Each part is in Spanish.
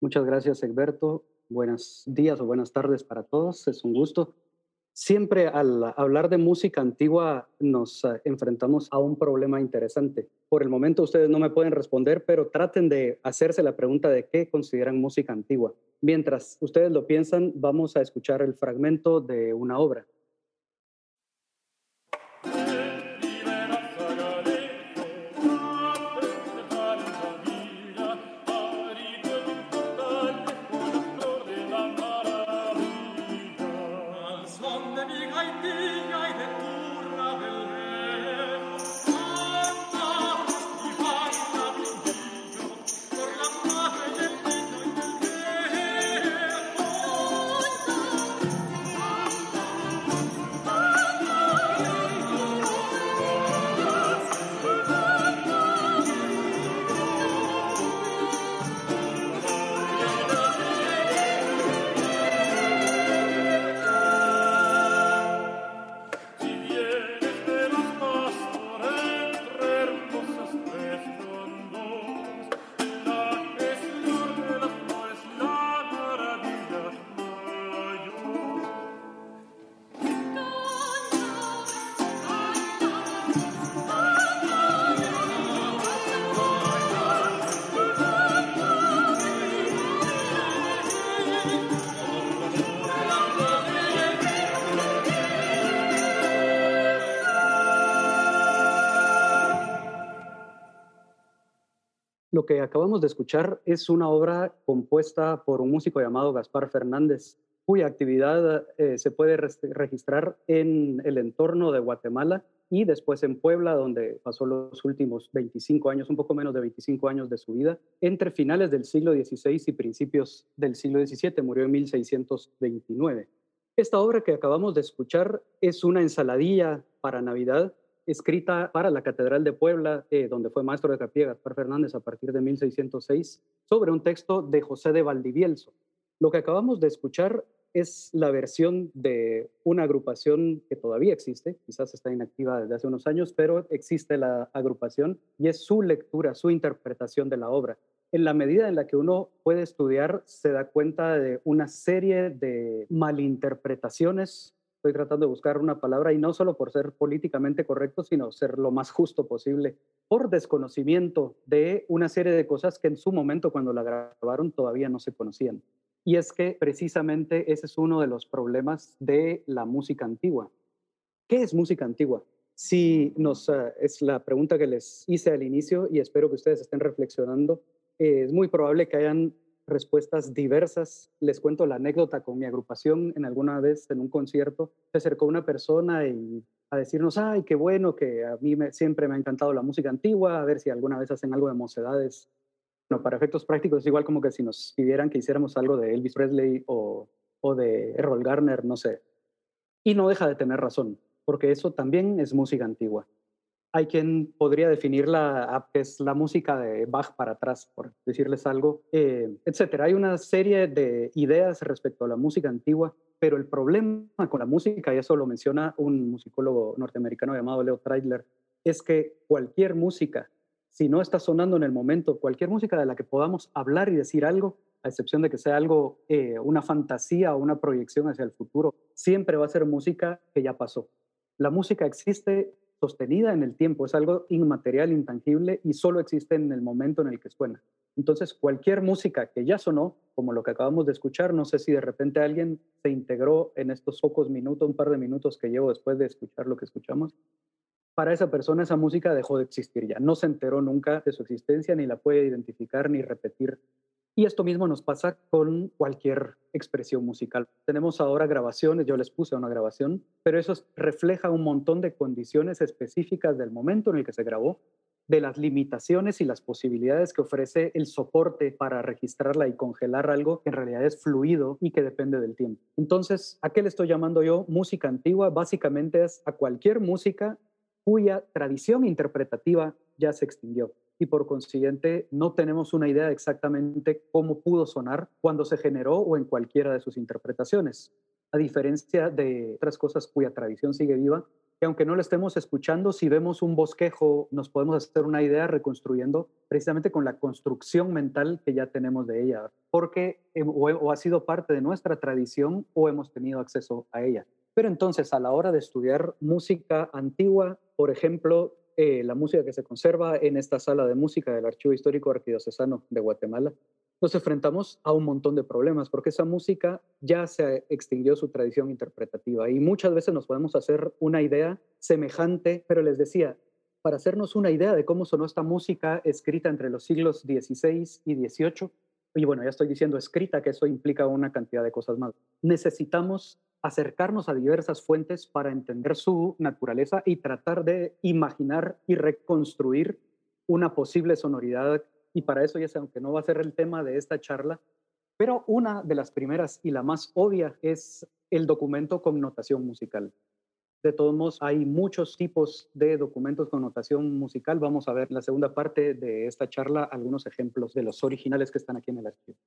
Muchas gracias, Egberto. Buenos días o buenas tardes para todos. Es un gusto. Siempre al hablar de música antigua nos eh, enfrentamos a un problema interesante. Por el momento ustedes no me pueden responder, pero traten de hacerse la pregunta de qué consideran música antigua. Mientras ustedes lo piensan, vamos a escuchar el fragmento de una obra. Lo que acabamos de escuchar es una obra compuesta por un músico llamado Gaspar Fernández, cuya actividad eh, se puede registrar en el entorno de Guatemala y después en Puebla, donde pasó los últimos 25 años, un poco menos de 25 años de su vida, entre finales del siglo XVI y principios del siglo XVII. Murió en 1629. Esta obra que acabamos de escuchar es una ensaladilla para Navidad escrita para la Catedral de Puebla, eh, donde fue maestro de capilla Gaspar Fernández a partir de 1606, sobre un texto de José de Valdivielso. Lo que acabamos de escuchar es la versión de una agrupación que todavía existe, quizás está inactiva desde hace unos años, pero existe la agrupación y es su lectura, su interpretación de la obra. En la medida en la que uno puede estudiar, se da cuenta de una serie de malinterpretaciones estoy tratando de buscar una palabra y no solo por ser políticamente correcto, sino ser lo más justo posible, por desconocimiento de una serie de cosas que en su momento cuando la grabaron todavía no se conocían. Y es que precisamente ese es uno de los problemas de la música antigua. ¿Qué es música antigua? Si nos, uh, es la pregunta que les hice al inicio y espero que ustedes estén reflexionando. Eh, es muy probable que hayan respuestas diversas. Les cuento la anécdota con mi agrupación. En alguna vez en un concierto se acercó una persona y a decirnos, ay, qué bueno, que a mí siempre me ha encantado la música antigua, a ver si alguna vez hacen algo de mocedades. Bueno, para efectos prácticos es igual como que si nos pidieran que hiciéramos algo de Elvis Presley o, o de Errol Garner, no sé. Y no deja de tener razón, porque eso también es música antigua. Hay quien podría definirla que es la música de Bach para atrás, por decirles algo, eh, etcétera. Hay una serie de ideas respecto a la música antigua, pero el problema con la música, y eso lo menciona un musicólogo norteamericano llamado Leo Treidler, es que cualquier música, si no está sonando en el momento, cualquier música de la que podamos hablar y decir algo, a excepción de que sea algo, eh, una fantasía o una proyección hacia el futuro, siempre va a ser música que ya pasó. La música existe sostenida en el tiempo, es algo inmaterial, intangible y solo existe en el momento en el que suena. Entonces, cualquier música que ya sonó, como lo que acabamos de escuchar, no sé si de repente alguien se integró en estos pocos minutos, un par de minutos que llevo después de escuchar lo que escuchamos, para esa persona esa música dejó de existir ya, no se enteró nunca de su existencia, ni la puede identificar ni repetir y esto mismo nos pasa con cualquier expresión musical. Tenemos ahora grabaciones, yo les puse una grabación, pero eso refleja un montón de condiciones específicas del momento en el que se grabó, de las limitaciones y las posibilidades que ofrece el soporte para registrarla y congelar algo que en realidad es fluido y que depende del tiempo. Entonces, ¿a qué le estoy llamando yo música antigua? Básicamente es a cualquier música cuya tradición interpretativa ya se extinguió y por consiguiente no tenemos una idea exactamente cómo pudo sonar cuando se generó o en cualquiera de sus interpretaciones. A diferencia de otras cosas cuya tradición sigue viva, que aunque no lo estemos escuchando, si vemos un bosquejo, nos podemos hacer una idea reconstruyendo precisamente con la construcción mental que ya tenemos de ella, porque o, ha sido parte de nuestra tradición o hemos tenido acceso a ella. Pero entonces, a la hora de estudiar música antigua, por ejemplo, eh, la música que se conserva en esta sala de música del Archivo Histórico Arquidiocesano de Guatemala, nos enfrentamos a un montón de problemas, porque esa música ya se extinguió su tradición interpretativa y muchas veces nos podemos hacer una idea semejante, pero les decía, para hacernos una idea de cómo sonó esta música escrita entre los siglos XVI y XVIII, y bueno, ya estoy diciendo escrita, que eso implica una cantidad de cosas más, necesitamos acercarnos a diversas fuentes para entender su naturaleza y tratar de imaginar y reconstruir una posible sonoridad y para eso ya sé, aunque no va a ser el tema de esta charla, pero una de las primeras y la más obvia es el documento con notación musical. De todos modos, hay muchos tipos de documentos con notación musical. Vamos a ver en la segunda parte de esta charla algunos ejemplos de los originales que están aquí en el archivo.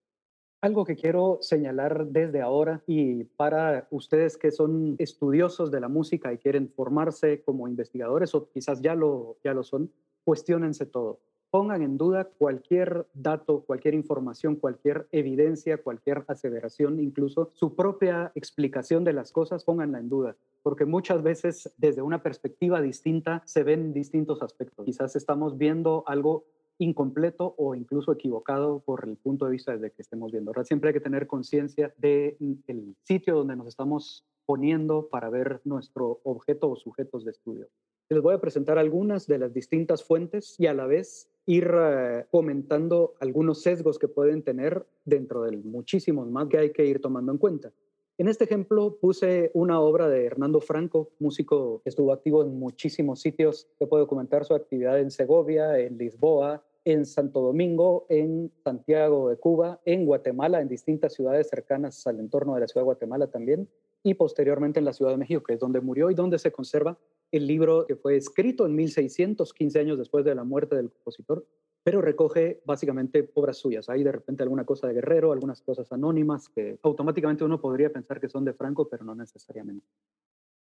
Algo que quiero señalar desde ahora y para ustedes que son estudiosos de la música y quieren formarse como investigadores o quizás ya lo, ya lo son, cuestionense todo pongan en duda cualquier dato, cualquier información, cualquier evidencia, cualquier aseveración, incluso su propia explicación de las cosas, pónganla en duda, porque muchas veces desde una perspectiva distinta se ven distintos aspectos. Quizás estamos viendo algo incompleto o incluso equivocado por el punto de vista desde que estemos viendo. Siempre hay que tener conciencia del sitio donde nos estamos poniendo para ver nuestro objeto o sujetos de estudio. Les voy a presentar algunas de las distintas fuentes y a la vez ir eh, comentando algunos sesgos que pueden tener dentro de muchísimos más que hay que ir tomando en cuenta. En este ejemplo puse una obra de Hernando Franco, músico que estuvo activo en muchísimos sitios. Se puede documentar su actividad en Segovia, en Lisboa, en Santo Domingo, en Santiago de Cuba, en Guatemala, en distintas ciudades cercanas al entorno de la ciudad de Guatemala también, y posteriormente en la Ciudad de México, que es donde murió y donde se conserva el libro que fue escrito en 1615 años después de la muerte del compositor, pero recoge básicamente obras suyas. Hay de repente alguna cosa de Guerrero, algunas cosas anónimas que automáticamente uno podría pensar que son de Franco, pero no necesariamente.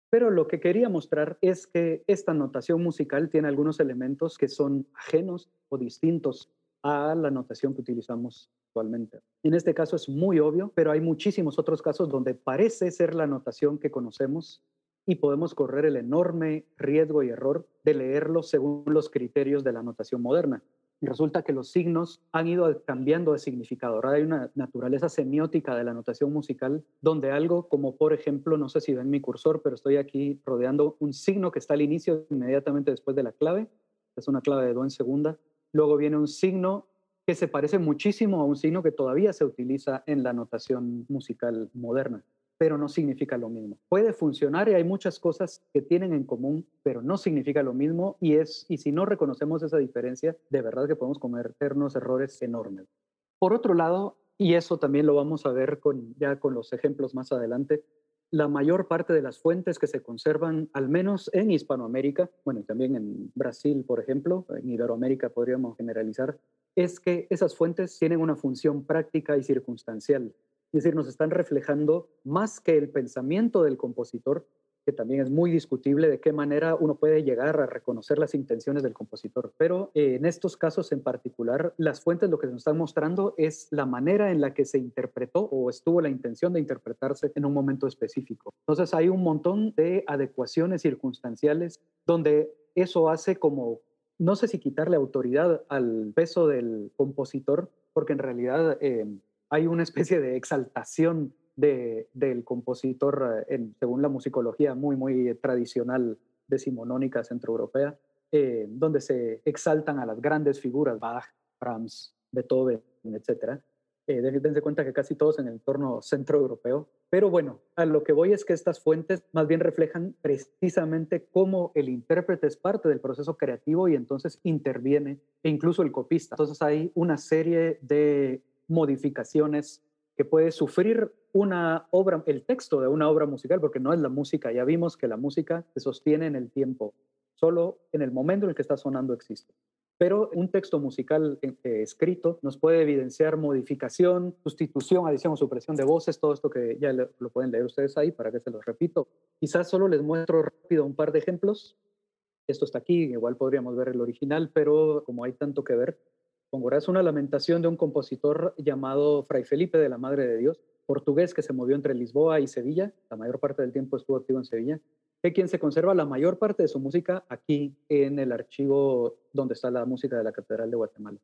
Pero lo que quería mostrar es que esta notación musical tiene algunos elementos que son ajenos o distintos a la notación que utilizamos actualmente. En este caso es muy obvio, pero hay muchísimos otros casos donde parece ser la notación que conocemos y podemos correr el enorme riesgo y error de leerlo según los criterios de la notación moderna. Resulta que los signos han ido cambiando de significado. Ahora hay una naturaleza semiótica de la notación musical donde algo como, por ejemplo, no sé si ven mi cursor, pero estoy aquí rodeando un signo que está al inicio, inmediatamente después de la clave. Es una clave de do en segunda. Luego viene un signo que se parece muchísimo a un signo que todavía se utiliza en la notación musical moderna pero no significa lo mismo. Puede funcionar y hay muchas cosas que tienen en común, pero no significa lo mismo y es y si no reconocemos esa diferencia, de verdad que podemos cometernos errores enormes. Por otro lado, y eso también lo vamos a ver con, ya con los ejemplos más adelante, la mayor parte de las fuentes que se conservan, al menos en Hispanoamérica, bueno, también en Brasil, por ejemplo, en Iberoamérica podríamos generalizar, es que esas fuentes tienen una función práctica y circunstancial. Es decir, nos están reflejando más que el pensamiento del compositor, que también es muy discutible de qué manera uno puede llegar a reconocer las intenciones del compositor. Pero eh, en estos casos en particular, las fuentes lo que nos están mostrando es la manera en la que se interpretó o estuvo la intención de interpretarse en un momento específico. Entonces hay un montón de adecuaciones circunstanciales donde eso hace como, no sé si quitarle autoridad al peso del compositor, porque en realidad... Eh, hay una especie de exaltación del compositor, eh, según la musicología muy, muy tradicional decimonónica centroeuropea, eh, donde se exaltan a las grandes figuras, Bach, Brahms, Beethoven, etc. Eh, dense cuenta que casi todos en el entorno centroeuropeo. Pero bueno, a lo que voy es que estas fuentes más bien reflejan precisamente cómo el intérprete es parte del proceso creativo y entonces interviene, e incluso el copista. Entonces hay una serie de modificaciones que puede sufrir una obra, el texto de una obra musical, porque no es la música. Ya vimos que la música se sostiene en el tiempo, solo en el momento en el que está sonando existe. pero un texto musical eh, escrito nos puede evidenciar modificación, sustitución, adición o supresión de voces, todo esto que ya lo, lo pueden leer ustedes ahí para que se los repito. Quizás solo les muestro rápido un par de ejemplos. Esto está aquí, igual podríamos ver el original, pero como hay tanto que ver, es una lamentación de un compositor llamado Fray Felipe de la Madre de Dios, portugués que se movió entre Lisboa y Sevilla, la mayor parte del tiempo estuvo activo en Sevilla, de quien se conserva la mayor parte de su música aquí en el archivo donde está la música de la Catedral de Guatemala.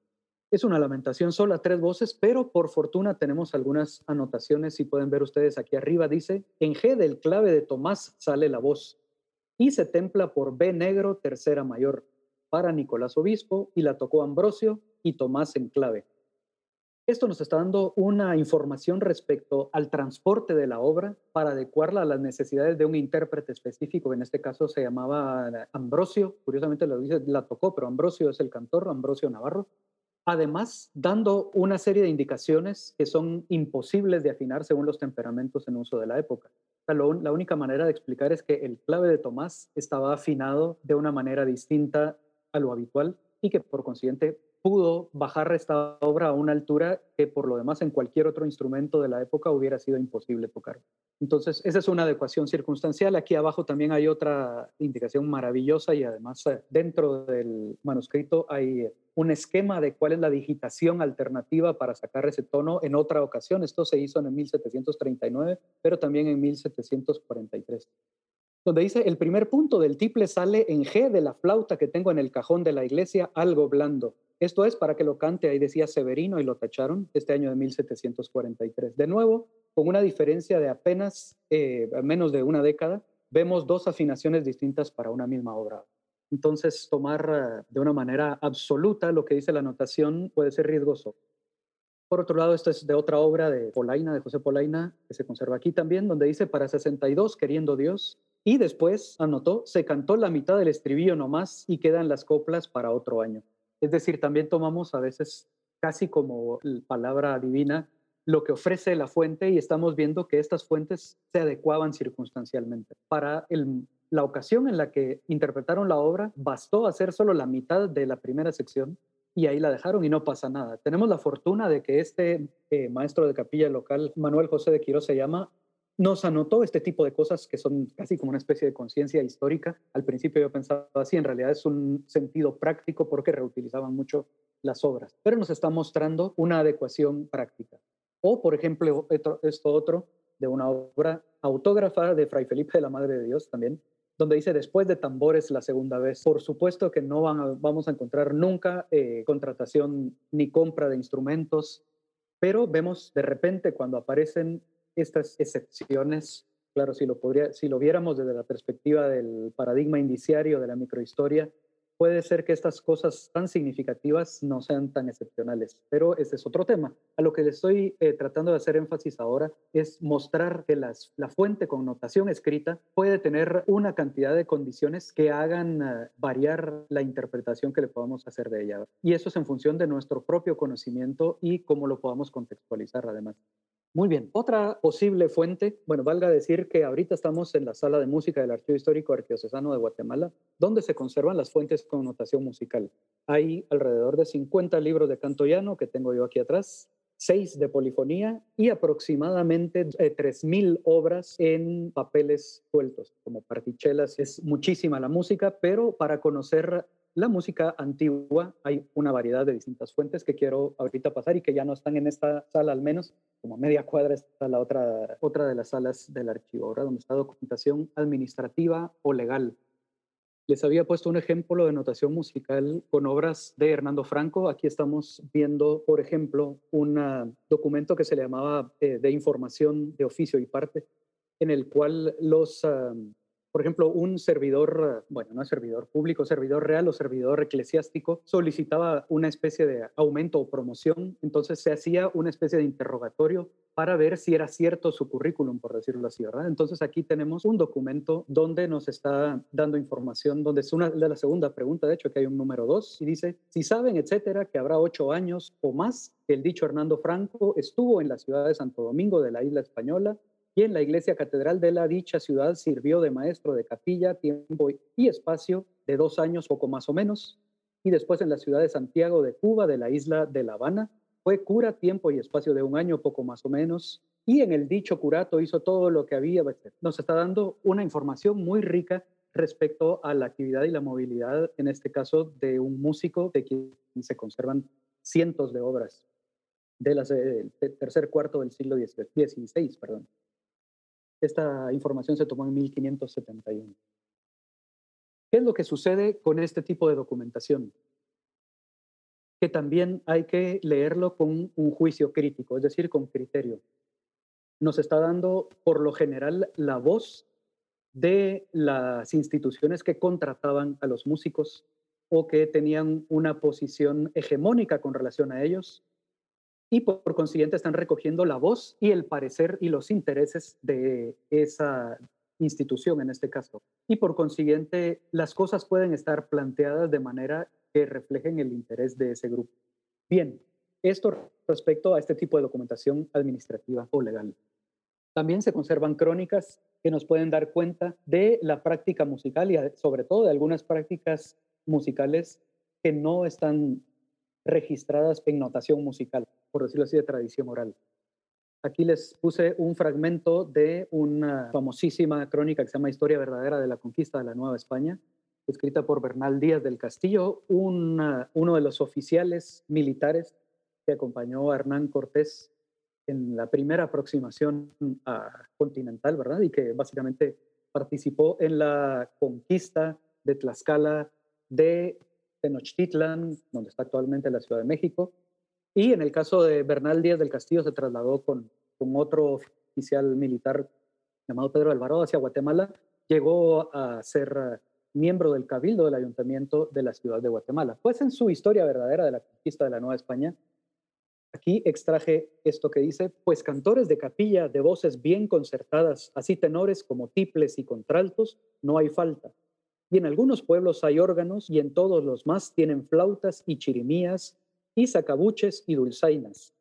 Es una lamentación sola, tres voces, pero por fortuna tenemos algunas anotaciones, si pueden ver ustedes aquí arriba, dice, en G del clave de Tomás sale la voz y se templa por B negro, tercera mayor, para Nicolás Obispo y la tocó Ambrosio y Tomás en clave. Esto nos está dando una información respecto al transporte de la obra para adecuarla a las necesidades de un intérprete específico. En este caso se llamaba Ambrosio, curiosamente lo dice, la tocó, pero Ambrosio es el cantor, Ambrosio Navarro. Además, dando una serie de indicaciones que son imposibles de afinar según los temperamentos en uso de la época. La única manera de explicar es que el clave de Tomás estaba afinado de una manera distinta lo habitual y que por consiguiente pudo bajar esta obra a una altura que por lo demás en cualquier otro instrumento de la época hubiera sido imposible tocar. Entonces, esa es una adecuación circunstancial. Aquí abajo también hay otra indicación maravillosa y además eh, dentro del manuscrito hay un esquema de cuál es la digitación alternativa para sacar ese tono en otra ocasión. Esto se hizo en 1739, pero también en 1743 donde dice, el primer punto del tiple sale en G de la flauta que tengo en el cajón de la iglesia, algo blando. Esto es para que lo cante, ahí decía Severino y lo tacharon este año de 1743. De nuevo, con una diferencia de apenas eh, menos de una década, vemos dos afinaciones distintas para una misma obra. Entonces, tomar eh, de una manera absoluta lo que dice la notación puede ser riesgoso. Por otro lado, esto es de otra obra de Polaina, de José Polaina, que se conserva aquí también, donde dice, para 62, queriendo Dios, y después, anotó, se cantó la mitad del estribillo nomás y quedan las coplas para otro año. Es decir, también tomamos a veces casi como palabra divina lo que ofrece la fuente y estamos viendo que estas fuentes se adecuaban circunstancialmente. Para la ocasión en la que interpretaron la obra, bastó hacer solo la mitad de la primera sección y ahí la dejaron y no pasa nada. Tenemos la fortuna de que este eh, maestro de capilla local, Manuel José de Quiroz se llama, nos anotó este tipo de cosas que son casi como una especie de conciencia histórica. Al principio yo pensaba así, en realidad es un sentido práctico porque reutilizaban mucho las obras, pero nos está mostrando una adecuación práctica. O, por ejemplo, esto otro de una obra autógrafa de Fray Felipe de la Madre de Dios también, donde dice después de tambores la segunda vez. Por supuesto que no van vamos a encontrar nunca eh, contratación ni compra de instrumentos, pero vemos de repente cuando aparecen estas excepciones, claro, si lo, podría, viéramos desde la perspectiva del paradigma indiciario de la microhistoria, puede ser que estas cosas tan significativas no sean tan excepcionales, pero ese es otro tema. A lo que le estoy eh, tratando de hacer énfasis ahora es mostrar que las, la fuente con notación escrita puede tener una cantidad de condiciones que hagan eh, variar la interpretación que le podamos hacer de ella. Y eso es en función de nuestro propio conocimiento y cómo lo podamos contextualizar además. Muy bien. Otra posible fuente, bueno, valga decir que ahorita estamos en la sala de música del Archivo Histórico Arqueocesano de Guatemala, donde se conservan las fuentes con notación musical. Hay alrededor de 50 libros de canto llano que tengo yo aquí atrás, 6 de polifonía y aproximadamente 3.000 eh, obras en papeles sueltos, como partichelas. Es muchísima la música, pero para conocer la música antigua hay una variedad de distintas fuentes que quiero ahorita pasar y que ya no están en esta sala al menos, como media cuadra está la otra, otra de las salas del archivo, ahora donde está documentación administrativa o legal. Les había puesto un ejemplo de notación musical con obras de Hernando Franco. Aquí estamos viendo, por ejemplo, un documento que se le llamaba eh, de información de oficio y parte, en el cual los ah, por ejemplo, un servidor, bueno, no servidor público, servidor real o servidor eclesiástico solicitaba una especie de aumento o promoción, entonces se hacía una especie de interrogatorio para ver si era cierto su currículum, por decirlo así, ¿verdad? Entonces aquí tenemos un documento donde nos está dando información, donde es una de la segunda pregunta, de hecho, que hay un número dos, y dice, si saben, etcétera, que habrá ocho años o más que el dicho Hernando Franco estuvo en la ciudad de Santo Domingo de la isla española y en la iglesia catedral de la dicha ciudad sirvió de maestro de capilla tiempo y espacio de dos años, poco más o menos. y después en la ciudad de Santiago de Cuba, de la isla de La Habana. Fue cura tiempo y espacio de un año, poco más o menos, y en el dicho curato hizo todo lo que había. Nos está dando una información muy rica respecto a la actividad y la movilidad, en este caso de un músico de quien se conservan cientos de obras del tercer cuarto del siglo XVI. Perdón. Esta información se tomó en 1571. ¿Qué es lo que sucede con este tipo de documentación? Que también hay que leerlo con un juicio crítico, es decir, con criterio. Nos está dando, por lo general, la voz de las instituciones que contrataban a los músicos o que tenían una posición hegemónica con relación a ellos y por, consiguiente están recogiendo la voz y el parecer y los intereses de esa institución en este caso. Y por consiguiente las cosas pueden estar planteadas de manera que reflejen el interés de ese grupo. Bien, esto respecto a este tipo de documentación administrativa o legal. También se conservan crónicas que nos pueden dar cuenta de la práctica musical y sobre todo de algunas prácticas musicales que no están registradas en notación musical, por decirlo así, de tradición oral. Aquí les puse un fragmento de una famosísima crónica que se llama Historia verdadera de la conquista de la Nueva España, escrita por Bernal Díaz del Castillo, uno de los oficiales militares que acompañó a Hernán Cortés en la primera aproximación a continental, ¿verdad? Y que básicamente participó en la conquista de Tlaxcala, de Tenochtitlan, donde está actualmente la Ciudad de México. Y en el caso de Bernal Díaz del Castillo se trasladó con, con otro oficial militar llamado Pedro Alvarado hacia Guatemala. Llegó a ser miembro del cabildo del ayuntamiento de la ciudad de Guatemala. Pues en su historia verdadera de la conquista de la Nueva España, Aquí extraje esto que dice, pues cantores de capilla de voces bien concertadas, así tenores como tiples y contraltos, no hay falta. Y en algunos pueblos hay órganos y en todos los más tienen flautas y chirimías y sacabuches y dulzainas.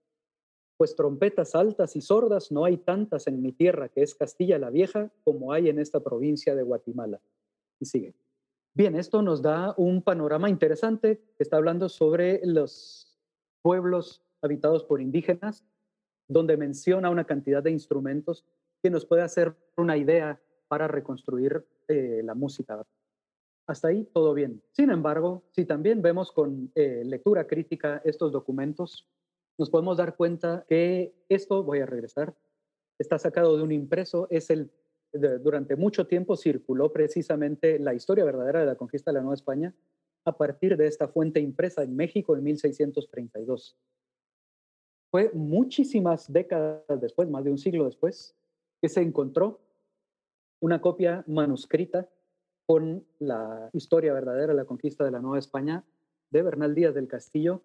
Pues trompetas altas y sordas no hay tantas en mi tierra, que es Castilla la Vieja, como hay en esta provincia de Guatemala. Y sigue. Bien, esto nos da un panorama interesante está hablando sobre los pueblos habitados por indígenas, donde menciona una cantidad de instrumentos que nos puede hacer una idea para reconstruir eh, la música. Hasta ahí todo bien. Sin embargo, si también vemos con eh, lectura crítica estos documentos, nos podemos dar cuenta que esto, voy a regresar, está sacado de un impreso, es el, durante mucho tiempo circuló precisamente la historia verdadera de la conquista de la Nueva España a partir de esta fuente impresa en México en 1632. Fue muchísimas décadas después, más de un siglo después, que se encontró una copia manuscrita con la historia verdadera de la conquista de la Nueva España de Bernal Díaz del Castillo,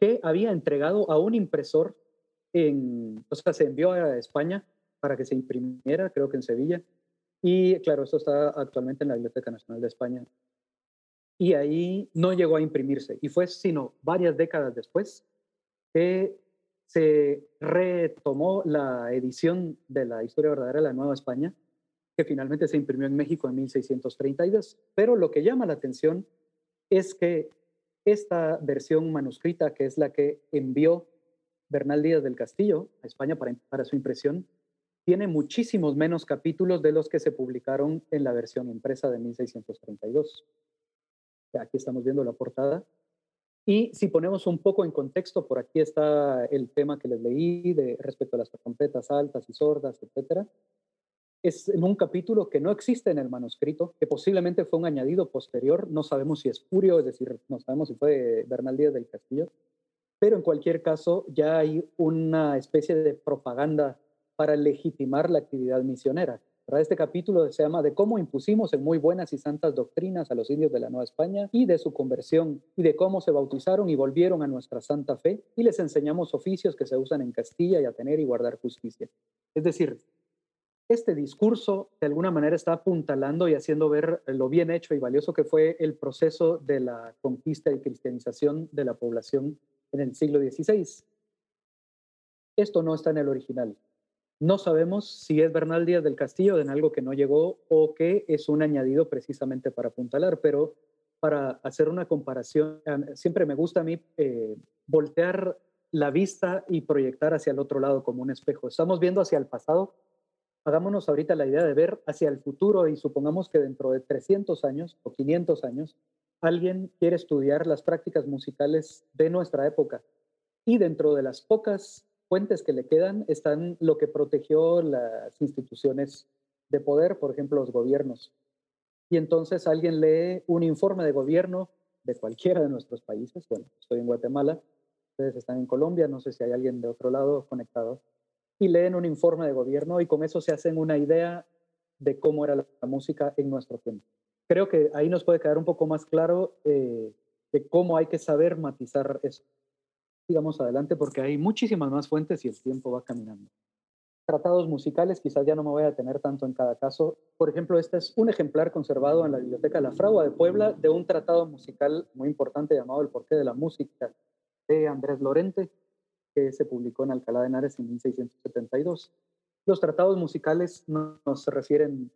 que había entregado a un impresor en, o sea, se envió a España para que se imprimiera, creo que en Sevilla, y claro, esto está actualmente en la Biblioteca Nacional de España. Y ahí no llegó a imprimirse, y fue sino varias décadas después que se retomó la edición de la historia verdadera de la Nueva España, que finalmente se imprimió en México en 1632. Pero lo que llama la atención es que esta versión manuscrita, que es la que envió Bernal Díaz del Castillo a España para, su impresión, tiene muchísimos menos capítulos de los que se publicaron en la versión impresa de 1632. Aquí estamos viendo la portada. Y si ponemos un poco en contexto, por aquí está el tema que les leí de respecto a las trompetas altas y sordas, etcétera. Es en un capítulo que no existe en el manuscrito, que posiblemente fue un añadido posterior, no sabemos si es Purio, es decir, no sabemos si fue Bernal Díaz del Castillo, pero en cualquier caso ya hay una especie de propaganda para legitimar la actividad misionera. Este capítulo se llama de cómo impusimos en muy buenas y santas doctrinas a los indios de la Nueva España y de su conversión y de cómo se bautizaron y volvieron a nuestra santa fe y les enseñamos oficios que se usan en Castilla y a tener y guardar justicia. Es decir, este discurso de alguna manera está apuntalando y haciendo ver lo bien hecho y valioso que fue el proceso de la conquista y cristianización de la población en el siglo XVI. Esto no está en el original. No sabemos si es Bernal Díaz del Castillo en algo que no llegó o que es un añadido precisamente para apuntalar, pero para hacer una comparación. Siempre me gusta a mí eh, voltear la vista y proyectar hacia el otro lado como un espejo. Estamos viendo hacia el pasado. Hagámonos ahorita la idea de ver hacia el futuro y supongamos que dentro de 300 años o 500 años alguien quiere estudiar las prácticas musicales de nuestra época y dentro de las pocas fuentes que le quedan están lo que protegió las instituciones de poder, por ejemplo, los gobiernos. Y entonces alguien lee un informe de gobierno de cualquiera de nuestros países. Bueno, estoy en Guatemala, ustedes están en Colombia, no sé si hay alguien de otro lado conectado. Y leen un informe de gobierno y con eso se hacen una idea de cómo era la, música en nuestro tiempo. Creo que ahí nos puede quedar un poco más claro eh, de cómo hay que saber matizar eso sigamos adelante porque hay muchísimas más fuentes y el tiempo va caminando. Tratados musicales, quizás ya no me voy a tener tanto en cada caso. Por ejemplo, este es un ejemplar conservado en la Biblioteca La Fragua de Puebla de un tratado musical muy importante llamado El porqué de la música de Andrés Lorente, que se publicó en Alcalá de Henares en 1672. Los tratados musicales nos refieren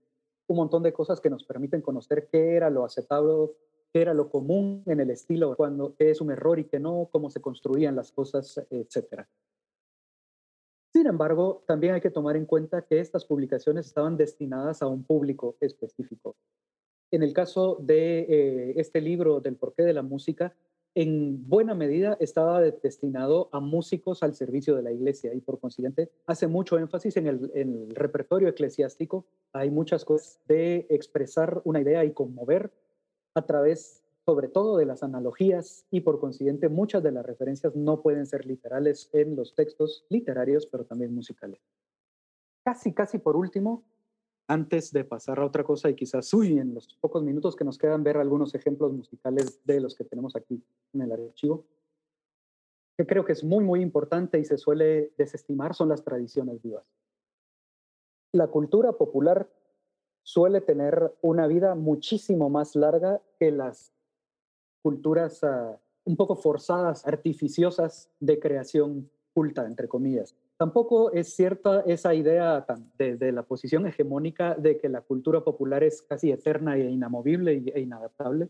un montón de cosas que nos permiten conocer qué era lo aceptable qué era lo común en el estilo, cuando es un error y qué no, cómo se construían las cosas, etc. Sin embargo, también hay que tomar en cuenta que estas publicaciones estaban destinadas a un público específico. En el caso de eh, este libro del porqué de la música, en buena medida estaba destinado a músicos al servicio de la iglesia y por consiguiente hace mucho énfasis en el, repertorio eclesiástico. Hay muchas cosas de expresar una idea y conmover a través sobre todo de las analogías y por consiguiente muchas de las referencias no pueden ser literales en los textos literarios, pero también musicales. Casi, casi por último, antes de pasar a otra cosa y quizás uy, en los pocos minutos que nos quedan ver algunos ejemplos musicales de los que tenemos aquí en el archivo, que creo que es muy, muy importante y se suele desestimar son las tradiciones vivas. La cultura popular suele tener una vida muchísimo más larga que las culturas ah, un poco forzadas, artificiosas de creación culta, entre comillas. Tampoco es cierta esa idea de, la posición hegemónica de que la cultura popular es casi eterna e inamovible e inadaptable,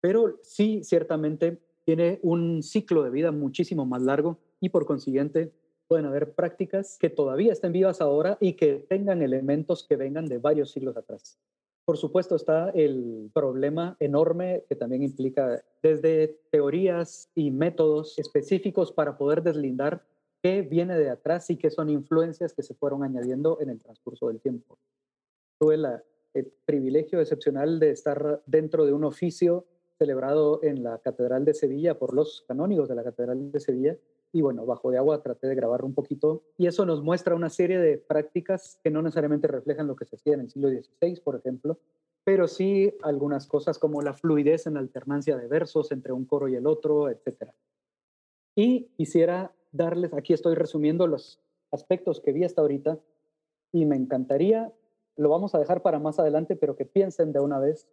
pero sí ciertamente tiene un ciclo de vida muchísimo más largo y por consiguiente pueden haber prácticas que todavía estén vivas ahora y que tengan elementos que vengan de varios siglos atrás. Por supuesto está el problema enorme que también implica desde teorías y métodos específicos para poder deslindar qué viene de atrás y qué son influencias que se fueron añadiendo en el transcurso del tiempo. Tuve el privilegio excepcional de estar dentro de un oficio celebrado en la Catedral de Sevilla por los canónigos de la Catedral de Sevilla y bueno, bajo de agua traté de grabar un poquito y eso nos muestra una serie de prácticas que no necesariamente reflejan lo que se hacía en el siglo XVI, por ejemplo, pero sí algunas cosas como la fluidez en la alternancia de versos entre un coro y el otro, etc. Y quisiera darles, aquí estoy resumiendo los aspectos que vi hasta ahorita y me encantaría, lo vamos a dejar para más adelante, pero que piensen de una vez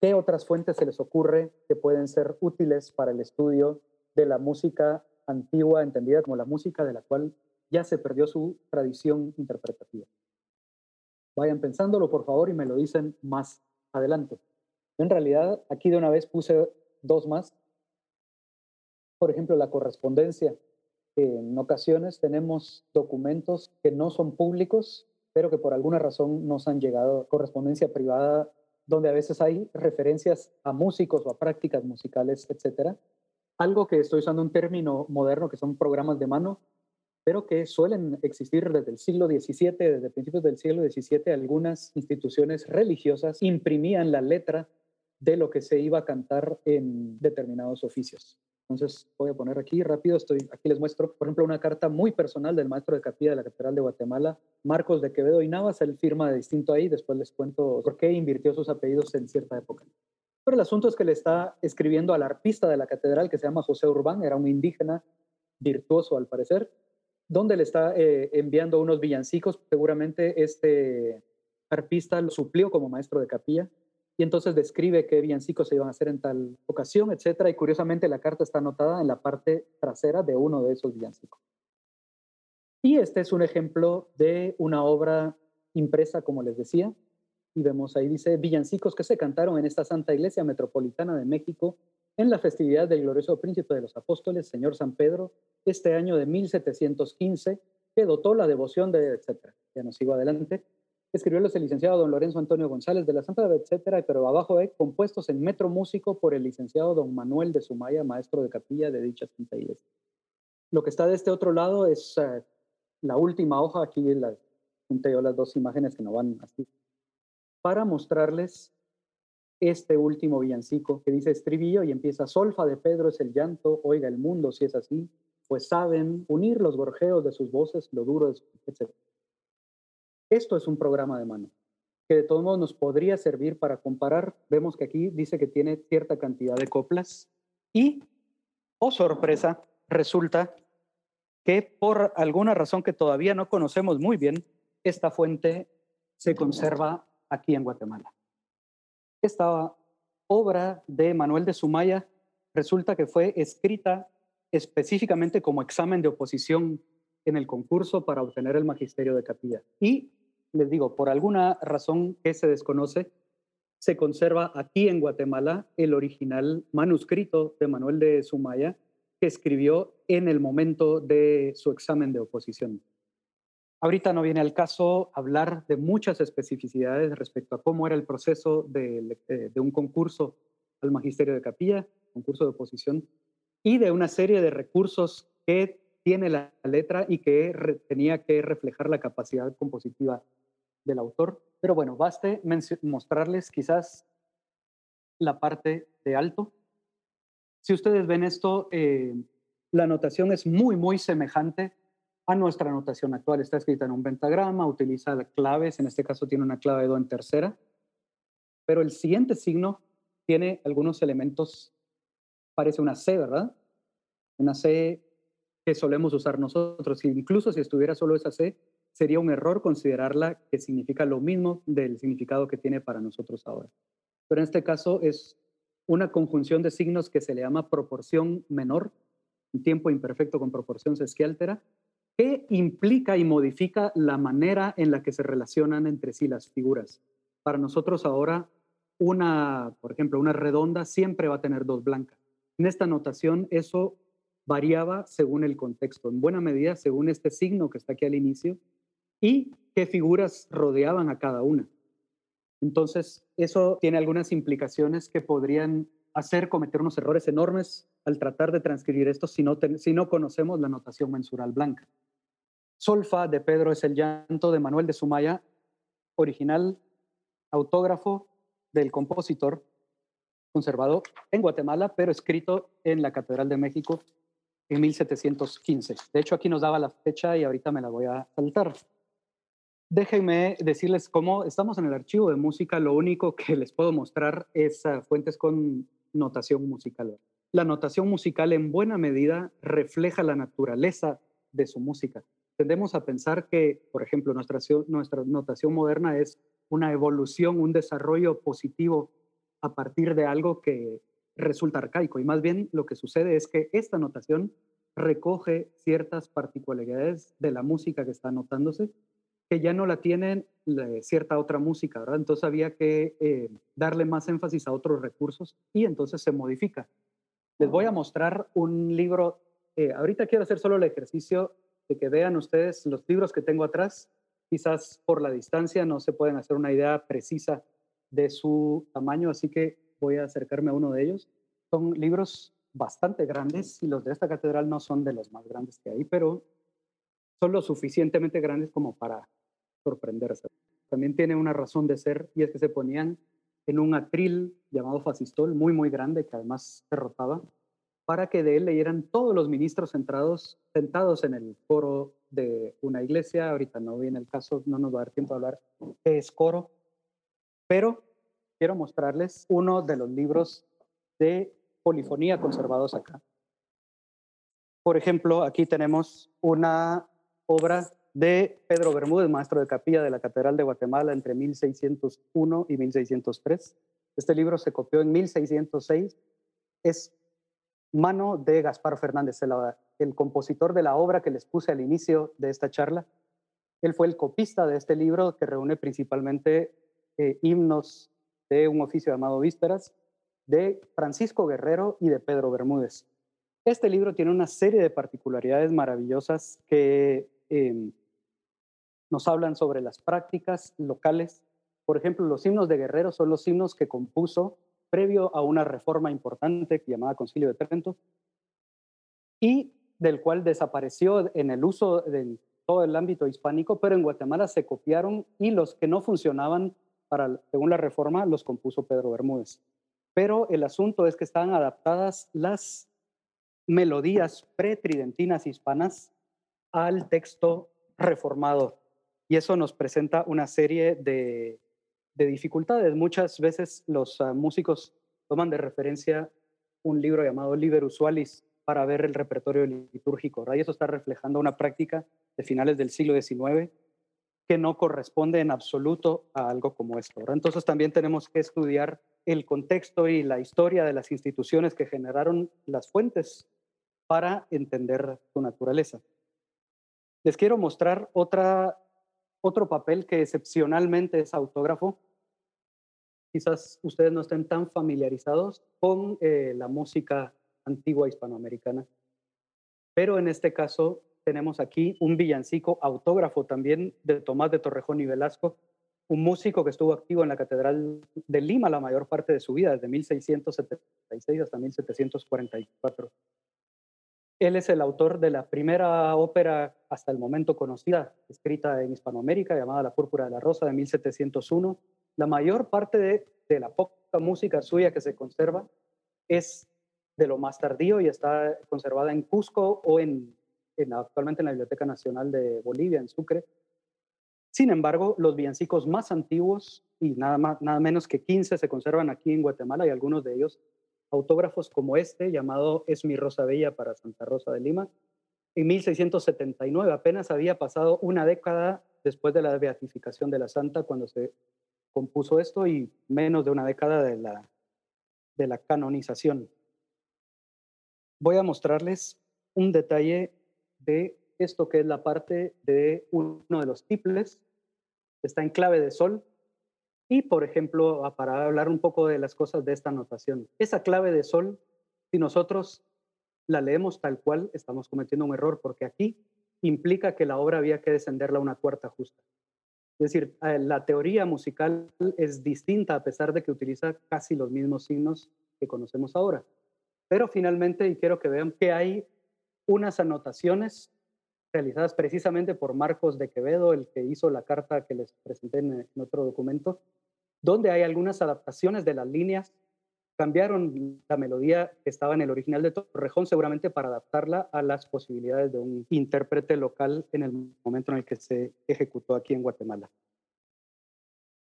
qué otras fuentes se les ocurre que pueden ser útiles para el estudio de la música antigua, entendida como la música de la cual ya se perdió su tradición interpretativa. Vayan pensándolo, por favor, y me lo dicen más adelante. En realidad, aquí de una vez puse dos más. Por ejemplo, la correspondencia. En ocasiones tenemos documentos que no son públicos, pero que por alguna razón nos han llegado correspondencia privada, donde a veces hay referencias a músicos o a prácticas musicales, etcétera, algo que estoy usando un término moderno que son programas de mano, pero que suelen existir desde el siglo XVII, desde principios del siglo XVII, algunas instituciones religiosas imprimían la letra de lo que se iba a cantar en determinados oficios. Entonces voy a poner aquí rápido, aquí les muestro, por ejemplo, una carta muy personal del maestro de capilla de la Catedral de Guatemala, Marcos de Quevedo y Navas, él firma de distinto ahí, después les cuento por qué invirtió sus apellidos en cierta época. Pero el asunto es que le está escribiendo al arpista de la catedral que se llama José Urbán, era un indígena virtuoso al parecer, donde le está eh, enviando unos villancicos. Seguramente este arpista lo suplió como maestro de capilla entonces describe qué villancicos se iban a hacer en tal ocasión, etcétera. Y curiosamente la carta está anotada en la parte trasera de uno de esos villancicos. Y este es un ejemplo de una obra impresa, como les decía, y vemos ahí, dice, villancicos que se cantaron en esta Santa Iglesia Metropolitana de México en la festividad del glorioso príncipe de los apóstoles, Señor San Pedro, este año de 1715, que dotó la devoción de, etcétera. Ya no sigo adelante. Escribiólos el licenciado don Lorenzo Antonio González de la Santa, etcétera, pero abajo hay compuestos en metro músico por el licenciado don Manuel de Sumaya, maestro de capilla de dicha Santa Iglesia. Lo que está de este otro lado es eh, la última hoja, aquí la, junté las dos imágenes que no van así, para mostrarles este último villancico que dice estribillo y empieza solfa de Pedro es el llanto, oiga el mundo si es así, pues saben unir los gorjeos de sus voces, lo duro de etc. Esto es un programa de mano que de todos modos nos podría servir para comparar. Vemos que aquí dice que tiene cierta cantidad de coplas y, oh sorpresa, resulta que por alguna razón que todavía no conocemos muy bien, esta fuente se conserva aquí en Guatemala. Esta obra de Manuel de Sumaya resulta que fue escrita específicamente como examen de oposición en el concurso para obtener el magisterio de capilla. Y les digo, por alguna razón que se desconoce, se conserva aquí en Guatemala el original manuscrito de Manuel de Sumaya que escribió en el momento de su examen de oposición. Ahorita no viene al caso hablar de muchas especificidades respecto a cómo era el proceso de, eh, un concurso al magisterio de capilla, concurso de oposición, y de una serie de recursos que tiene la letra y que tenía que reflejar la capacidad compositiva del autor. Pero bueno, baste mostrarles quizás la parte de alto. Si ustedes ven esto, eh, la notación es muy, muy semejante a nuestra notación actual. Está escrita en un pentagrama, utiliza claves, en este caso tiene una clave do en tercera, pero el siguiente signo tiene algunos elementos, parece una C, ¿verdad? Una C que solemos usar nosotros. Incluso si estuviera solo esa C, sería un error considerarla que significa lo mismo del significado que tiene para nosotros ahora. Pero en este caso es una conjunción de signos que se le llama proporción menor, un tiempo imperfecto con proporción sesquialtera, ¿Qué implica y modifica la manera en la que se relacionan entre sí las figuras? Para nosotros ahora, una, por ejemplo, una redonda siempre va a tener dos blancas. En esta notación eso variaba según el contexto, en buena medida según este signo que está aquí al inicio y qué figuras rodeaban a cada una. Entonces, eso tiene algunas implicaciones que podrían hacer cometer unos errores enormes al tratar de transcribir esto si no, conocemos la notación mensural blanca. Solfa de Pedro es el llanto de Manuel de Sumaya, original autógrafo del compositor, conservado en Guatemala, pero escrito en la Catedral de México en 1715. De hecho, aquí nos daba la fecha y ahorita me la voy a saltar. Déjenme decirles cómo estamos en el archivo de música, lo único que les puedo mostrar es fuentes con notación musical. La notación musical en buena medida refleja la naturaleza de su música tendemos a pensar que, por ejemplo, nuestra, nuestra notación moderna es una evolución, un desarrollo positivo a partir de algo que resulta arcaico. Y más bien lo que sucede es que esta notación recoge ciertas particularidades de la música que está notándose que ya no la tienen cierta otra música, ¿verdad? Entonces había que eh, darle más énfasis a otros recursos y entonces se modifica. Les voy a mostrar un libro, eh, ahorita quiero hacer solo el ejercicio de que vean ustedes los libros que tengo atrás. Quizás por la distancia no se pueden hacer una idea precisa de su tamaño, así que voy a acercarme a uno de ellos. Son libros bastante grandes y los de esta catedral no son de los más grandes que hay, pero son lo suficientemente grandes como para sorprenderse. También tiene una razón de ser y es que se ponían en un atril llamado fascistol, muy, muy grande, que además se rotaba, para que de él leyeran todos los ministros centrados, sentados en el coro de una iglesia. Ahorita no viene el caso, no nos va a dar tiempo de hablar qué es coro, pero quiero mostrarles uno de los libros de polifonía conservados acá. Por ejemplo, aquí tenemos una obra de Pedro Bermúdez, maestro de capilla de la Catedral de Guatemala entre 1601 y 1603. Este libro se copió en 1606. Es mano de Gaspar Fernández, el, compositor de la obra que les puse al inicio de esta charla. Él fue el copista de este libro que reúne principalmente eh, himnos de un oficio llamado Vísperas, de Francisco Guerrero y de Pedro Bermúdez. Este libro tiene una serie de particularidades maravillosas que em, nos hablan sobre las prácticas locales. Por ejemplo, los himnos de Guerrero son los himnos que compuso previo a una reforma importante llamada Concilio de Trento y del cual desapareció en el uso de todo el ámbito hispánico, pero en Guatemala se copiaron y los que no funcionaban para, según la reforma los compuso Pedro Bermúdez. Pero el asunto es que estaban adaptadas las melodías pretridentinas hispanas al texto reformado. Y eso nos presenta una serie de, dificultades. Muchas veces los ah, músicos toman de referencia un libro llamado Liber Usualis para ver el repertorio litúrgico. Y eso está reflejando una práctica de finales del siglo XIX que no corresponde en absoluto a algo como esto. Entonces también tenemos que estudiar el contexto y la historia de las instituciones que generaron las fuentes para entender su naturaleza. Les quiero mostrar otra, otro papel que excepcionalmente es autógrafo. Quizás ustedes no estén tan familiarizados con eh, la música antigua hispanoamericana, pero en este caso tenemos aquí un villancico autógrafo también de Tomás de Torrejón y Velasco, un músico que estuvo activo en la Catedral de Lima la mayor parte de su vida, desde 1676 hasta 1744. Él es el autor de la primera ópera hasta el momento conocida, escrita en Hispanoamérica, llamada La Púrpura de la Rosa de 1701. La mayor parte de, la poca música suya que se conserva es de lo más tardío y está conservada en Cusco o en actualmente en la Biblioteca Nacional de Bolivia, en Sucre. Sin embargo, los villancicos más antiguos, y nada, más, nada menos que 15, se conservan aquí en Guatemala y algunos de ellos autógrafos como este, llamado Es mi Rosa Bella para Santa Rosa de Lima. En 1679, apenas había pasado una década después de la beatificación de la santa cuando se compuso esto y menos de una década de la, de la canonización. Voy a mostrarles un detalle de esto que es la parte de uno de los tiples, está en clave de sol. Y, por ejemplo, para hablar un poco de las cosas de esta notación, esa clave de sol, si nosotros la leemos tal cual, estamos cometiendo un error, porque aquí implica que la obra había que descenderla a una cuarta justa. Es decir, ah, la teoría musical es distinta a pesar de que utiliza casi los mismos signos que conocemos ahora. Pero finalmente, y quiero que vean que hay unas anotaciones realizadas precisamente por Marcos de Quevedo, el que hizo la carta que les presenté en, otro documento, donde hay algunas adaptaciones de las líneas. Cambiaron la melodía que estaba en el original de Torrejón seguramente para adaptarla a las posibilidades de un intérprete local en el momento en el que se ejecutó aquí en Guatemala.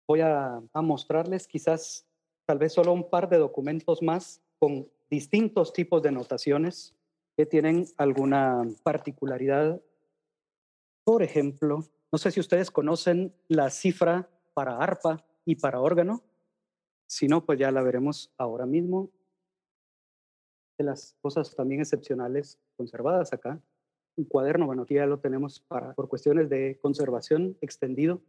Voy a, a mostrarles quizás tal vez solo un par de documentos más con distintos tipos de notaciones que tienen alguna particularidad. Por ejemplo, no sé si ustedes conocen la cifra para arpa y para órgano. Si no, pues ya la veremos ahora mismo. De las cosas también excepcionales conservadas acá. Un cuaderno, bueno, aquí ya lo tenemos para, por cuestiones de conservación extendido,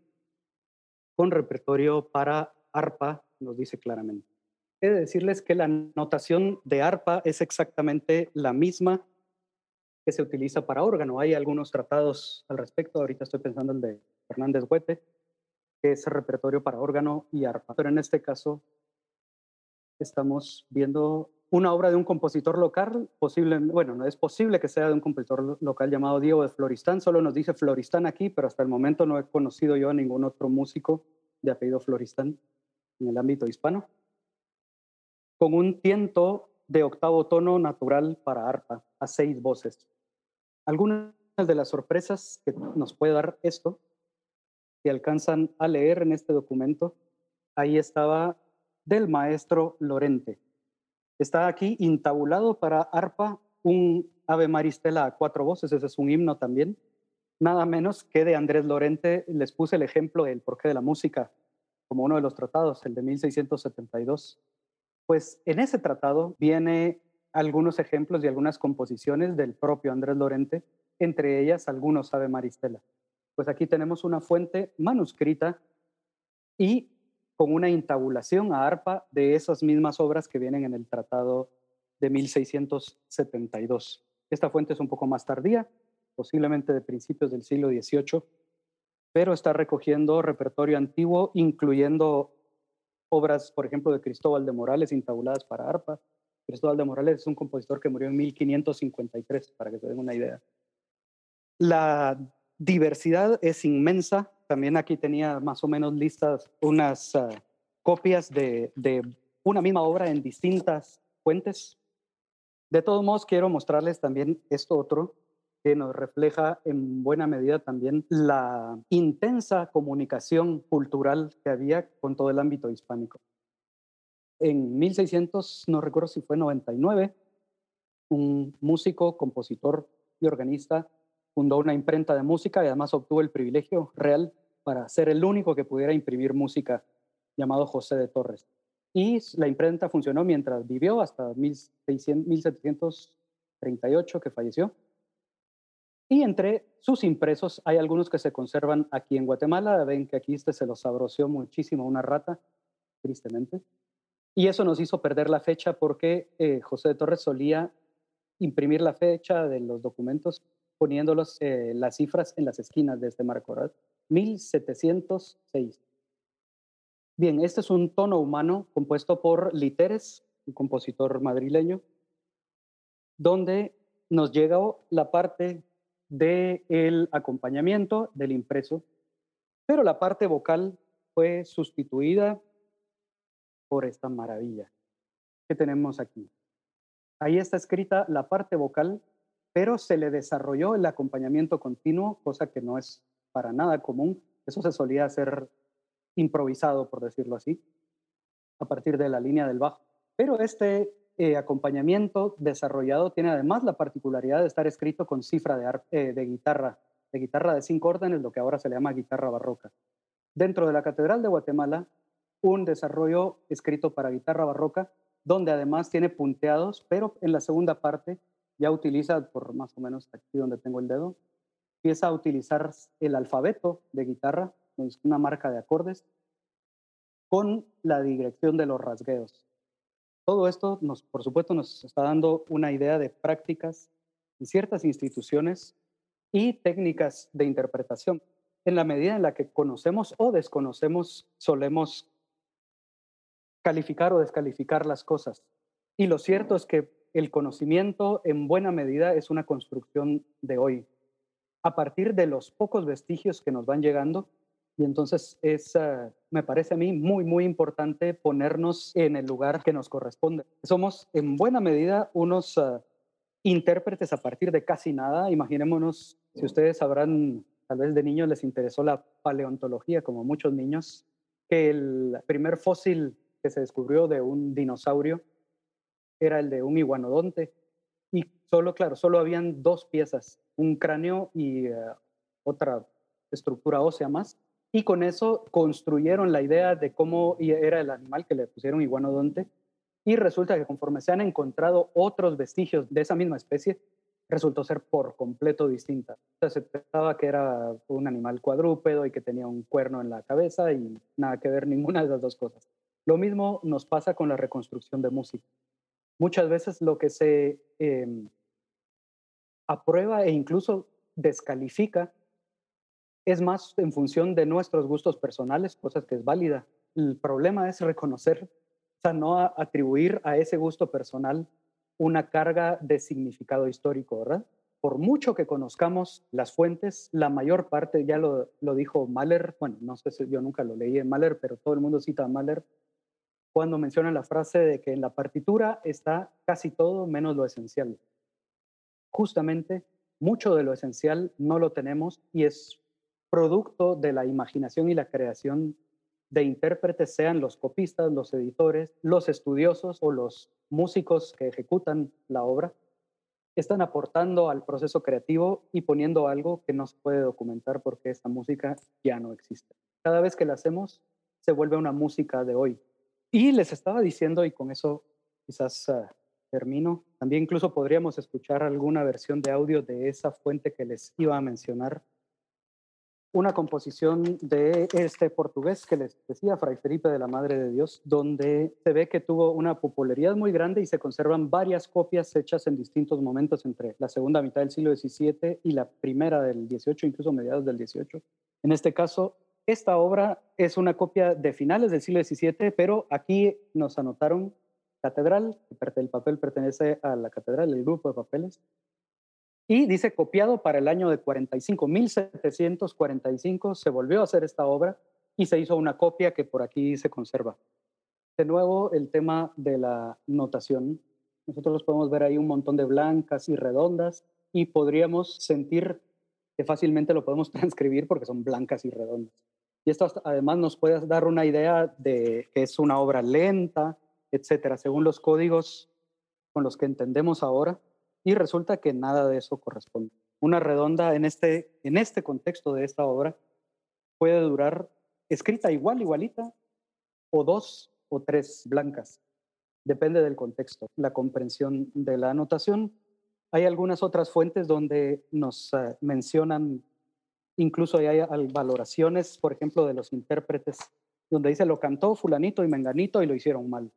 con repertorio para arpa, nos dice claramente. He de decirles que la notación de arpa es exactamente la misma que se utiliza para órgano. Hay algunos tratados al respecto. Ahorita estoy pensando en el de Fernández Huete, que es repertorio para órgano y arpa. Pero en este caso estamos viendo una obra de un compositor local, posible, bueno, no es posible que sea de un compositor local llamado Diego de Floristán, solo nos dice Floristán aquí, pero hasta el momento no he conocido yo a ningún otro músico de apellido Floristán en el ámbito hispano con un tiento de octavo tono natural para arpa, a seis voces. Algunas de las sorpresas que nos puede dar esto, que alcanzan a leer en este documento, ahí estaba del maestro Lorente. Está aquí intabulado para arpa un Ave Maristela a cuatro voces, ese es un himno también. Nada menos que de Andrés Lorente les puse el ejemplo del porqué de la música como uno de los tratados, el de 1672. Pues en ese tratado viene algunos ejemplos y algunas composiciones del propio Andrés Lorente, entre ellas algunos Ave Maristela. Pues aquí tenemos una fuente manuscrita y con una intabulación a arpa de esas mismas obras que vienen en el tratado de 1672. Esta fuente es un poco más tardía, posiblemente de principios del siglo XVIII, pero está recogiendo repertorio antiguo, incluyendo obras, por ejemplo, de Cristóbal de Morales intabuladas para arpa. Cristóbal de Morales es un compositor que murió en 1553, para que se den una idea. La diversidad es inmensa. También aquí tenía más o menos listas unas ah, copias de, de una misma obra en distintas fuentes. De todos modos, quiero mostrarles también esto otro, que nos refleja en buena medida también la intensa comunicación cultural que había con todo el ámbito hispánico. En 1600, no recuerdo si fue 99, un músico, compositor y organista fundó una imprenta de música y además obtuvo el privilegio real para ser el único que pudiera imprimir música, llamado José de Torres. Y la imprenta funcionó mientras vivió hasta 1738, que falleció. Y entre sus impresos hay algunos que se conservan aquí en Guatemala. Ven que aquí este se los abroció muchísimo una rata, tristemente. Y eso nos hizo perder la fecha porque eh, José de Torres solía imprimir la fecha de los documentos poniéndolos eh, las cifras en las esquinas de este marco, ¿verdad? 1706. Bien, este es un tono humano compuesto por Literes, un compositor madrileño, donde nos llega la parte del acompañamiento del impreso, pero la parte vocal fue sustituida por esta maravilla que tenemos aquí. Ahí está escrita la parte vocal, pero se le desarrolló el acompañamiento continuo, cosa que no es para nada común. Eso se solía hacer improvisado, por decirlo así, a partir de la línea del bajo. Pero este eh, acompañamiento desarrollado tiene además la particularidad de estar escrito con cifra de, eh, de guitarra, de guitarra de cinco órdenes, lo que ahora se le llama guitarra barroca. Dentro de la Catedral de Guatemala, un desarrollo escrito para guitarra barroca, donde además tiene punteados, pero en la segunda parte ya utiliza, por más o menos aquí donde tengo el dedo, empieza a utilizar el alfabeto de guitarra, una marca de acordes, con la dirección de los rasgueos. Todo esto, nos, por supuesto, nos está dando una idea de prácticas en ciertas instituciones y técnicas de interpretación. En la medida en la que conocemos o desconocemos, solemos calificar o descalificar las cosas. Y lo cierto es que el conocimiento en buena medida es una construcción de hoy. A partir de los pocos vestigios que nos van llegando, y entonces es, ah, me parece a mí muy, muy importante ponernos en el lugar que nos corresponde. Somos en buena medida unos ah, intérpretes a partir de casi nada. Imaginémonos, si ustedes sabrán, tal vez de niños les interesó la paleontología, como muchos niños, que el primer fósil que se descubrió de un dinosaurio era el de un iguanodonte. Y solo, claro, solo habían dos piezas, un cráneo y ah, otra estructura ósea más y con eso construyeron la idea de cómo era el animal que le pusieron iguanodonte y resulta que conforme se han encontrado otros vestigios de esa misma especie, resultó ser por completo distinta. se pensaba que era un animal cuadrúpedo y que tenía un cuerno en la cabeza y nada que ver ninguna de las dos cosas. Lo mismo nos pasa con la reconstrucción de música. Muchas veces lo que se em, aprueba e incluso descalifica es más en función de nuestros gustos personales, cosas que es válida. El problema es reconocer, o sea, no atribuir a ese gusto personal una carga de significado histórico, ¿verdad? Por mucho que conozcamos las fuentes, la mayor parte, ya lo, lo dijo Mahler, bueno, no sé si yo nunca lo leí en Mahler, pero todo el mundo cita a Mahler, cuando menciona la frase de que en la partitura está casi todo menos lo esencial. Justamente, mucho de lo esencial no lo tenemos y es producto de la imaginación y la creación de intérpretes, sean los copistas, los editores, los estudiosos o los músicos que ejecutan la obra, están aportando al proceso creativo y poniendo algo que no se puede documentar porque esta música ya no existe. Cada vez que la hacemos, se vuelve una música de hoy. Y les estaba diciendo, y con eso quizás ah, termino, también incluso podríamos escuchar alguna versión de audio de esa fuente que les iba a mencionar una composición de este portugués que les decía, Fray Felipe de la Madre de Dios, donde se ve que tuvo una popularidad muy grande y se conservan varias copias hechas en distintos momentos entre la segunda mitad del siglo XVII y la primera del XVIII, incluso mediados del XVIII. En este caso, esta obra es una copia de finales del siglo XVII, pero aquí nos anotaron catedral, el papel pertenece a la catedral, el grupo de papeles, y dice copiado para el año de 45, 1745 se volvió a hacer esta obra y se hizo una copia que por aquí se conserva. De nuevo, el tema de la notación. Nosotros podemos ver ahí un montón de blancas y redondas y podríamos sentir que fácilmente lo podemos transcribir porque son blancas y redondas. Y esto además nos puede dar una idea de que es una obra lenta, etcétera, según los códigos con los que entendemos ahora y resulta que nada de eso corresponde. Una redonda en este, en este contexto de esta obra puede durar escrita igual, igualita, o dos o tres blancas. Depende del contexto, la comprensión de la anotación. Hay algunas otras fuentes donde nos eh, mencionan, incluso hay, hay valoraciones, por ejemplo, de los intérpretes, donde dice lo cantó fulanito y menganito y lo hicieron mal.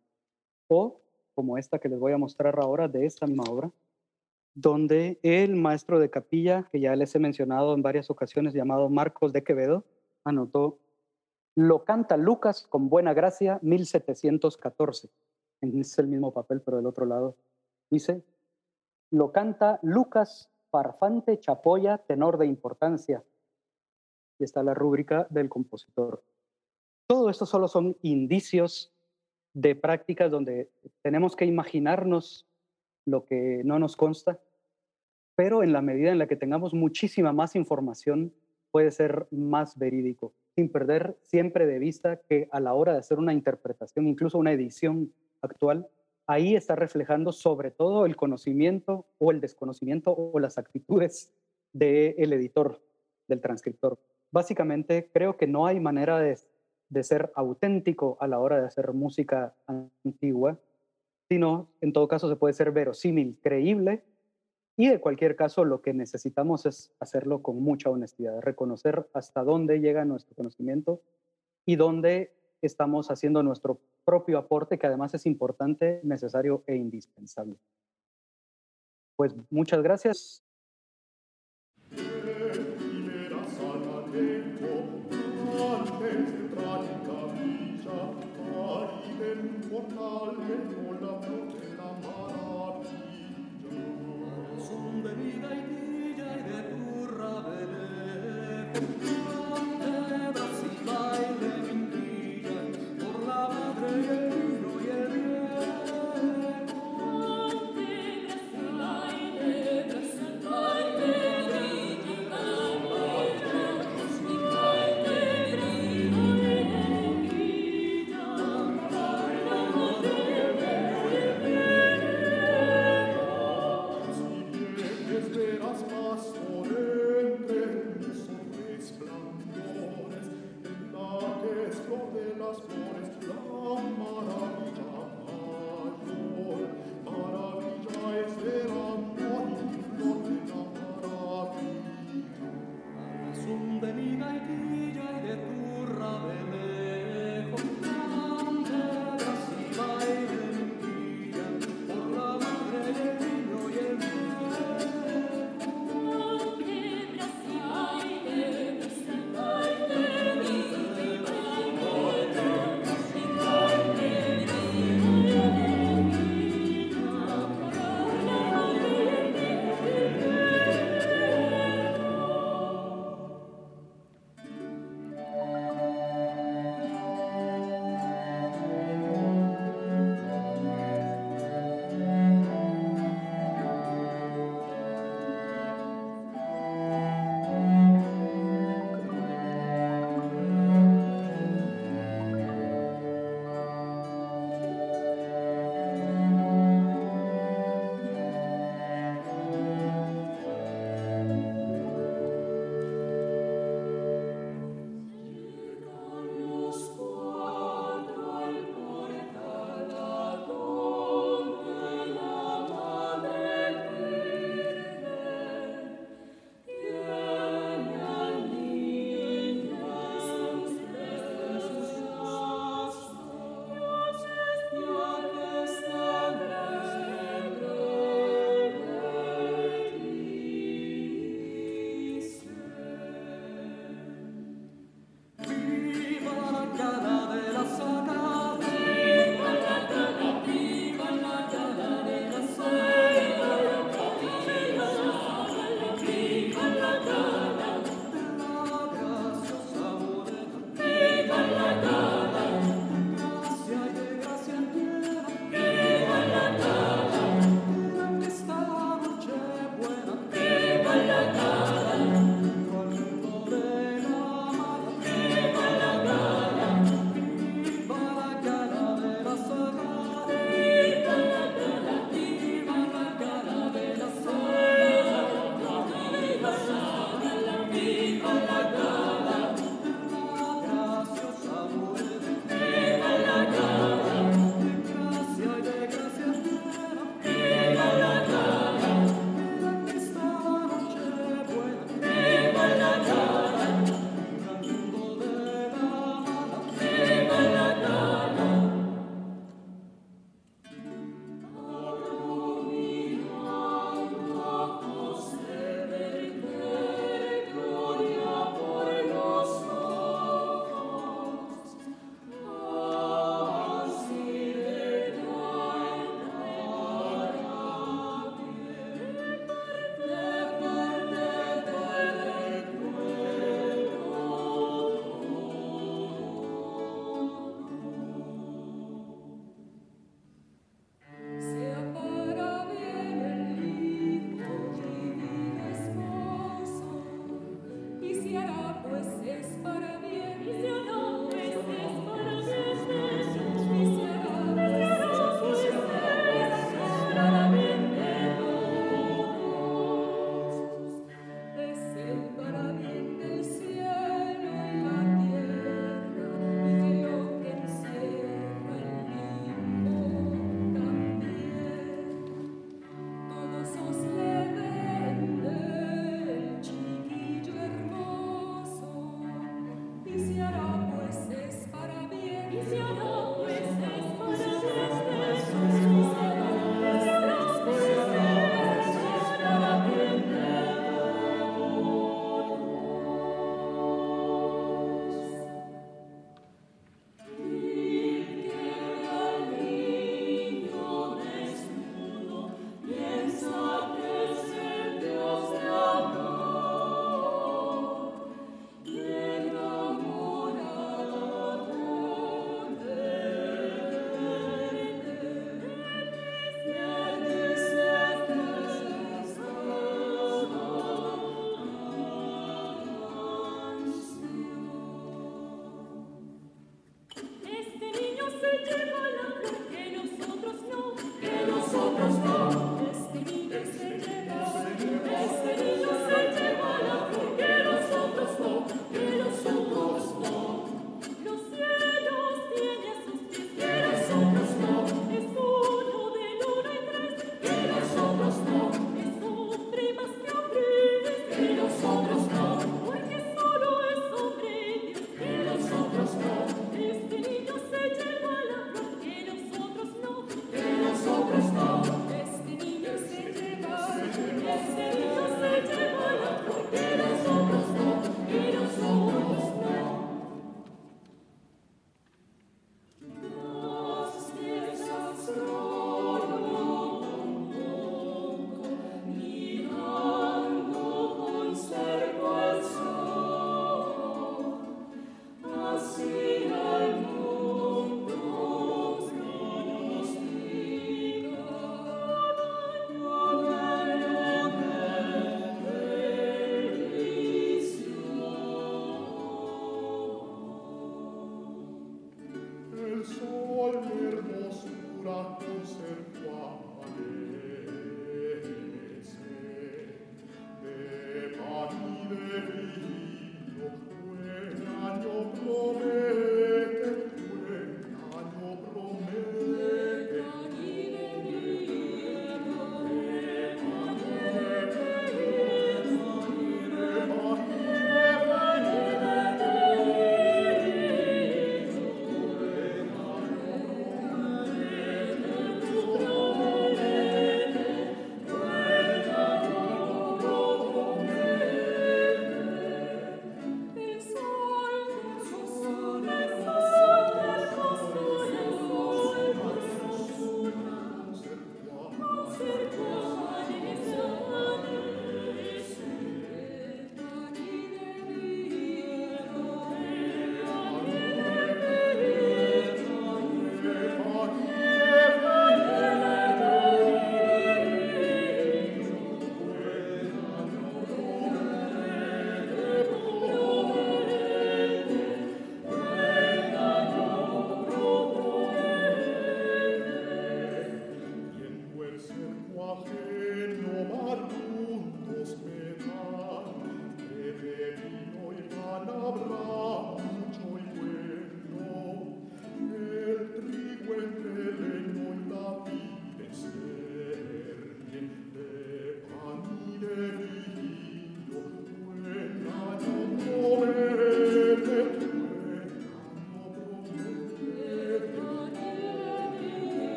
O como esta que les voy a mostrar ahora de esta misma obra, donde el maestro de capilla, que ya les he mencionado en varias ocasiones, llamado Marcos de Quevedo, anotó, lo canta Lucas con buena gracia, 1714. Es el mismo papel, pero del otro lado. Dice, lo canta Lucas Farfante Chapoya, tenor de importancia. Y está la rúbrica del compositor. Todo esto solo son indicios de prácticas donde tenemos que imaginarnos lo que no nos consta, pero en la medida en la que tengamos muchísima más información, puede ser más verídico, sin perder siempre de vista que a la hora de hacer una interpretación, incluso una edición actual, ahí está reflejando sobre todo el conocimiento o el desconocimiento o las actitudes del editor, del transcriptor. Básicamente, creo que no hay manera de, de ser auténtico a la hora de hacer música antigua sino en todo caso se puede ser verosímil, creíble, y de cualquier caso lo que necesitamos es hacerlo con mucha honestidad, reconocer hasta dónde llega nuestro conocimiento y dónde estamos haciendo nuestro propio aporte, que además es importante, necesario e indispensable. Pues muchas gracias.